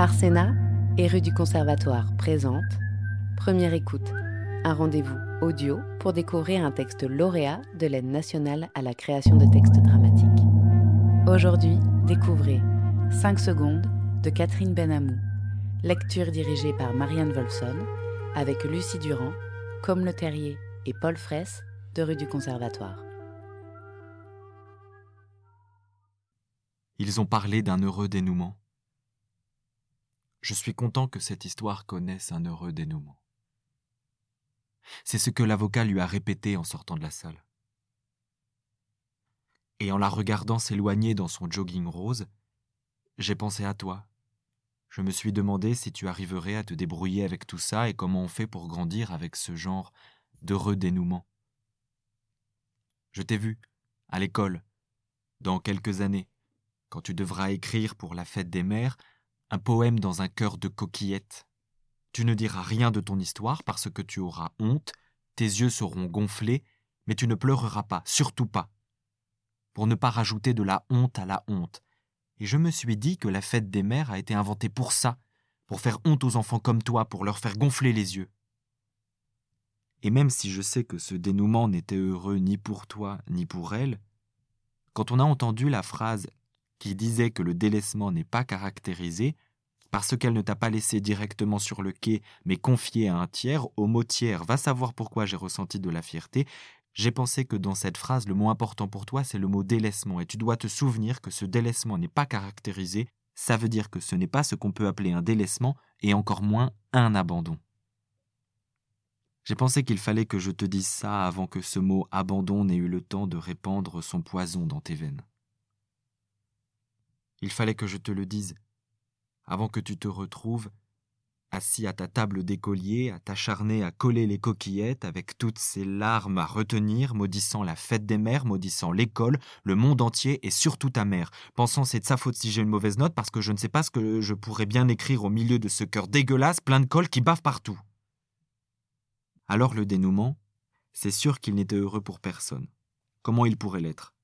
Arsena et rue du Conservatoire présente Première écoute, un rendez-vous audio pour découvrir un texte lauréat de l'aide nationale à la création de textes dramatiques. Aujourd'hui, découvrez 5 secondes de Catherine Benamou, lecture dirigée par Marianne Wolfson, avec Lucie Durand, Comme le Terrier et Paul Fraisse de rue du Conservatoire. Ils ont parlé d'un heureux dénouement. Je suis content que cette histoire connaisse un heureux dénouement. C'est ce que l'avocat lui a répété en sortant de la salle. Et en la regardant s'éloigner dans son jogging rose, j'ai pensé à toi. Je me suis demandé si tu arriverais à te débrouiller avec tout ça et comment on fait pour grandir avec ce genre d'heureux dénouement. Je t'ai vu, à l'école, dans quelques années, quand tu devras écrire pour la fête des mères un poème dans un cœur de coquillettes. Tu ne diras rien de ton histoire parce que tu auras honte, tes yeux seront gonflés, mais tu ne pleureras pas, surtout pas. Pour ne pas rajouter de la honte à la honte. Et je me suis dit que la fête des mères a été inventée pour ça, pour faire honte aux enfants comme toi, pour leur faire gonfler les yeux. Et même si je sais que ce dénouement n'était heureux ni pour toi ni pour elle, quand on a entendu la phrase qui disait que le délaissement n'est pas caractérisé, parce qu'elle ne t'a pas laissé directement sur le quai, mais confié à un tiers, au mot tiers, va savoir pourquoi j'ai ressenti de la fierté, j'ai pensé que dans cette phrase, le mot important pour toi, c'est le mot délaissement, et tu dois te souvenir que ce délaissement n'est pas caractérisé, ça veut dire que ce n'est pas ce qu'on peut appeler un délaissement, et encore moins un abandon. J'ai pensé qu'il fallait que je te dise ça avant que ce mot abandon n'ait eu le temps de répandre son poison dans tes veines. Il fallait que je te le dise, avant que tu te retrouves assis à ta table d'écolier, à t'acharner à coller les coquillettes, avec toutes ces larmes à retenir, maudissant la fête des mères, maudissant l'école, le monde entier et surtout ta mère, pensant c'est de sa faute si j'ai une mauvaise note parce que je ne sais pas ce que je pourrais bien écrire au milieu de ce cœur dégueulasse plein de colle qui bave partout. Alors le dénouement, c'est sûr qu'il n'était heureux pour personne. Comment il pourrait l'être?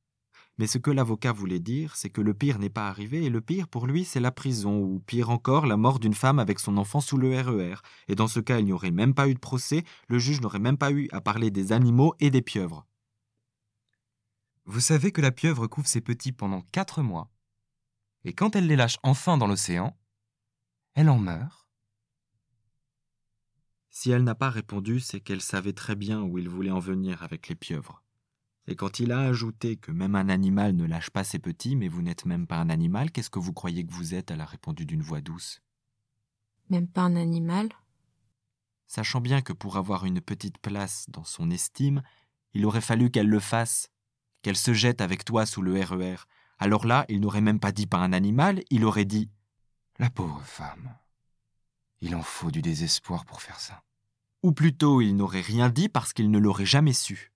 Mais ce que l'avocat voulait dire, c'est que le pire n'est pas arrivé, et le pire pour lui, c'est la prison, ou pire encore, la mort d'une femme avec son enfant sous le RER. E et dans ce cas, il n'y aurait même pas eu de procès, le juge n'aurait même pas eu à parler des animaux et des pieuvres. Vous savez que la pieuvre couvre ses petits pendant quatre mois, et quand elle les lâche enfin dans l'océan, elle en meurt. Si elle n'a pas répondu, c'est qu'elle savait très bien où il voulait en venir avec les pieuvres. Et quand il a ajouté que même un animal ne lâche pas ses petits, mais vous n'êtes même pas un animal, qu'est-ce que vous croyez que vous êtes? Elle a répondu d'une voix douce. Même pas un animal Sachant bien que pour avoir une petite place dans son estime, il aurait fallu qu'elle le fasse, qu'elle se jette avec toi sous le RER. E Alors là, il n'aurait même pas dit pas un animal, il aurait dit La pauvre femme. Il en faut du désespoir pour faire ça. Ou plutôt, il n'aurait rien dit parce qu'il ne l'aurait jamais su.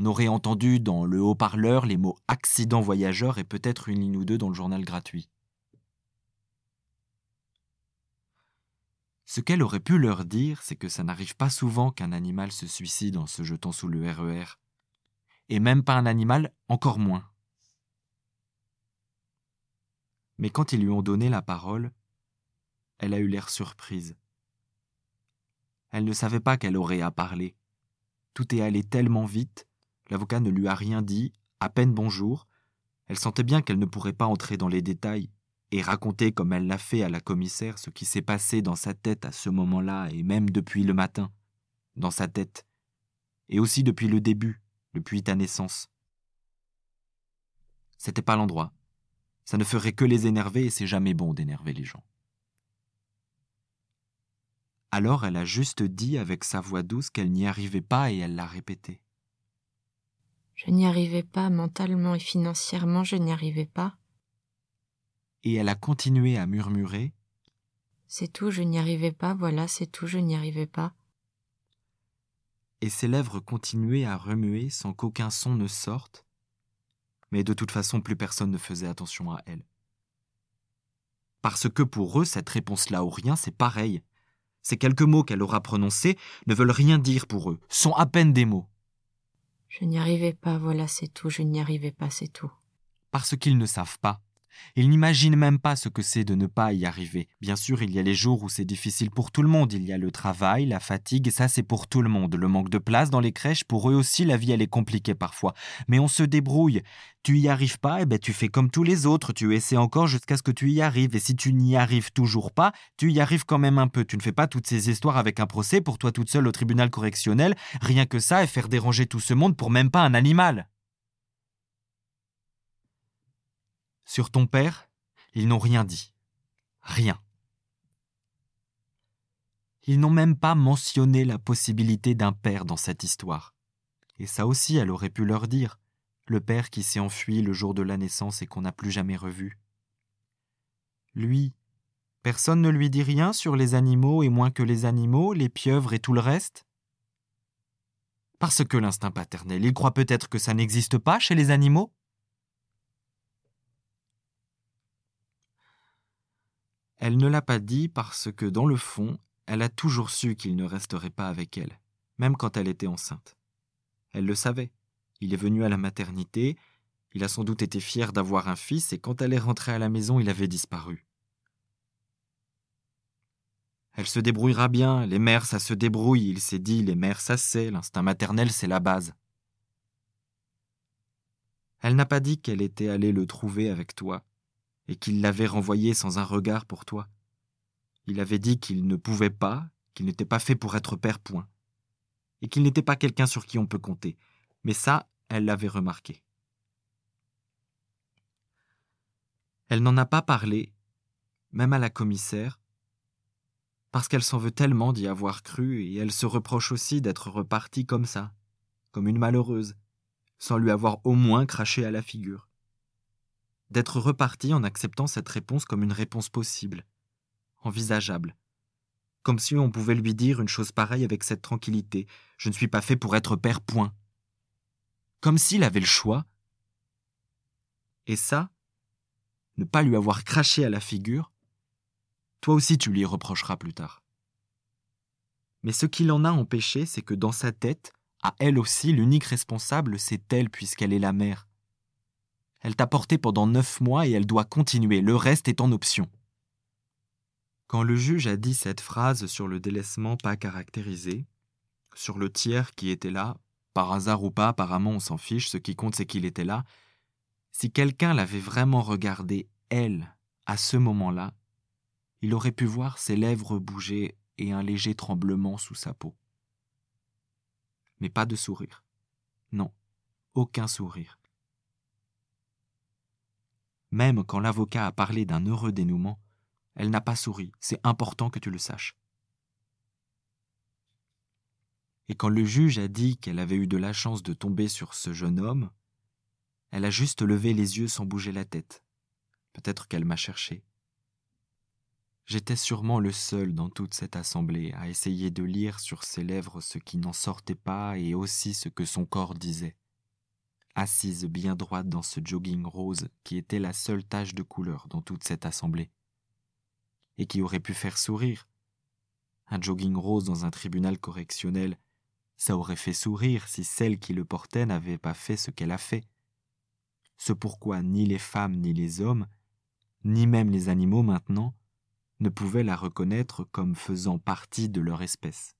On aurait entendu dans le haut-parleur les mots accident voyageur et peut-être une ligne ou deux dans le journal gratuit. Ce qu'elle aurait pu leur dire, c'est que ça n'arrive pas souvent qu'un animal se suicide en se jetant sous le RER. E et même pas un animal, encore moins. Mais quand ils lui ont donné la parole, elle a eu l'air surprise. Elle ne savait pas qu'elle aurait à parler. Tout est allé tellement vite L'avocat ne lui a rien dit, à peine bonjour. Elle sentait bien qu'elle ne pourrait pas entrer dans les détails et raconter comme elle l'a fait à la commissaire ce qui s'est passé dans sa tête à ce moment-là et même depuis le matin. Dans sa tête. Et aussi depuis le début, depuis ta naissance. C'était pas l'endroit. Ça ne ferait que les énerver et c'est jamais bon d'énerver les gens. Alors elle a juste dit avec sa voix douce qu'elle n'y arrivait pas et elle l'a répété. Je n'y arrivais pas mentalement et financièrement, je n'y arrivais pas. Et elle a continué à murmurer. C'est tout, je n'y arrivais pas, voilà, c'est tout, je n'y arrivais pas. Et ses lèvres continuaient à remuer sans qu'aucun son ne sorte, mais de toute façon plus personne ne faisait attention à elle. Parce que pour eux, cette réponse-là ou rien, c'est pareil. Ces quelques mots qu'elle aura prononcés ne veulent rien dire pour eux, sont à peine des mots. Je n'y arrivais pas, voilà, c'est tout, je n'y arrivais pas, c'est tout. Parce qu'ils ne savent pas. Il n'imagine même pas ce que c'est de ne pas y arriver. Bien sûr, il y a les jours où c'est difficile pour tout le monde. Il y a le travail, la fatigue, ça c'est pour tout le monde. Le manque de place dans les crèches, pour eux aussi, la vie elle est compliquée parfois. Mais on se débrouille. Tu y arrives pas, et eh ben tu fais comme tous les autres. Tu essaies encore jusqu'à ce que tu y arrives. Et si tu n'y arrives toujours pas, tu y arrives quand même un peu. Tu ne fais pas toutes ces histoires avec un procès pour toi toute seule au tribunal correctionnel. Rien que ça et faire déranger tout ce monde pour même pas un animal. Sur ton père, ils n'ont rien dit. Rien. Ils n'ont même pas mentionné la possibilité d'un père dans cette histoire. Et ça aussi, elle aurait pu leur dire, le père qui s'est enfui le jour de la naissance et qu'on n'a plus jamais revu. Lui, personne ne lui dit rien sur les animaux et moins que les animaux, les pieuvres et tout le reste? Parce que l'instinct paternel, il croit peut-être que ça n'existe pas chez les animaux? Elle ne l'a pas dit parce que, dans le fond, elle a toujours su qu'il ne resterait pas avec elle, même quand elle était enceinte. Elle le savait. Il est venu à la maternité, il a sans doute été fier d'avoir un fils, et quand elle est rentrée à la maison, il avait disparu. Elle se débrouillera bien, les mères, ça se débrouille, il s'est dit, les mères, ça c'est, l'instinct maternel, c'est la base. Elle n'a pas dit qu'elle était allée le trouver avec toi, et qu'il l'avait renvoyé sans un regard pour toi. Il avait dit qu'il ne pouvait pas, qu'il n'était pas fait pour être père point, et qu'il n'était pas quelqu'un sur qui on peut compter. Mais ça, elle l'avait remarqué. Elle n'en a pas parlé, même à la commissaire, parce qu'elle s'en veut tellement d'y avoir cru, et elle se reproche aussi d'être repartie comme ça, comme une malheureuse, sans lui avoir au moins craché à la figure d'être reparti en acceptant cette réponse comme une réponse possible, envisageable. Comme si on pouvait lui dire une chose pareille avec cette tranquillité. Je ne suis pas fait pour être père, point. Comme s'il avait le choix. Et ça, ne pas lui avoir craché à la figure, toi aussi tu lui reprocheras plus tard. Mais ce qui l'en a empêché, c'est que dans sa tête, à elle aussi, l'unique responsable, c'est elle puisqu'elle est la mère. Elle t'a porté pendant neuf mois et elle doit continuer, le reste est en option. Quand le juge a dit cette phrase sur le délaissement pas caractérisé, sur le tiers qui était là, par hasard ou pas, apparemment on s'en fiche, ce qui compte c'est qu'il était là, si quelqu'un l'avait vraiment regardé, elle, à ce moment-là, il aurait pu voir ses lèvres bouger et un léger tremblement sous sa peau. Mais pas de sourire. Non, aucun sourire. Même quand l'avocat a parlé d'un heureux dénouement, elle n'a pas souri, c'est important que tu le saches. Et quand le juge a dit qu'elle avait eu de la chance de tomber sur ce jeune homme, elle a juste levé les yeux sans bouger la tête. Peut-être qu'elle m'a cherché. J'étais sûrement le seul dans toute cette assemblée à essayer de lire sur ses lèvres ce qui n'en sortait pas et aussi ce que son corps disait assise bien droite dans ce jogging rose qui était la seule tache de couleur dans toute cette assemblée, et qui aurait pu faire sourire. Un jogging rose dans un tribunal correctionnel, ça aurait fait sourire si celle qui le portait n'avait pas fait ce qu'elle a fait. Ce pourquoi ni les femmes ni les hommes, ni même les animaux maintenant, ne pouvaient la reconnaître comme faisant partie de leur espèce.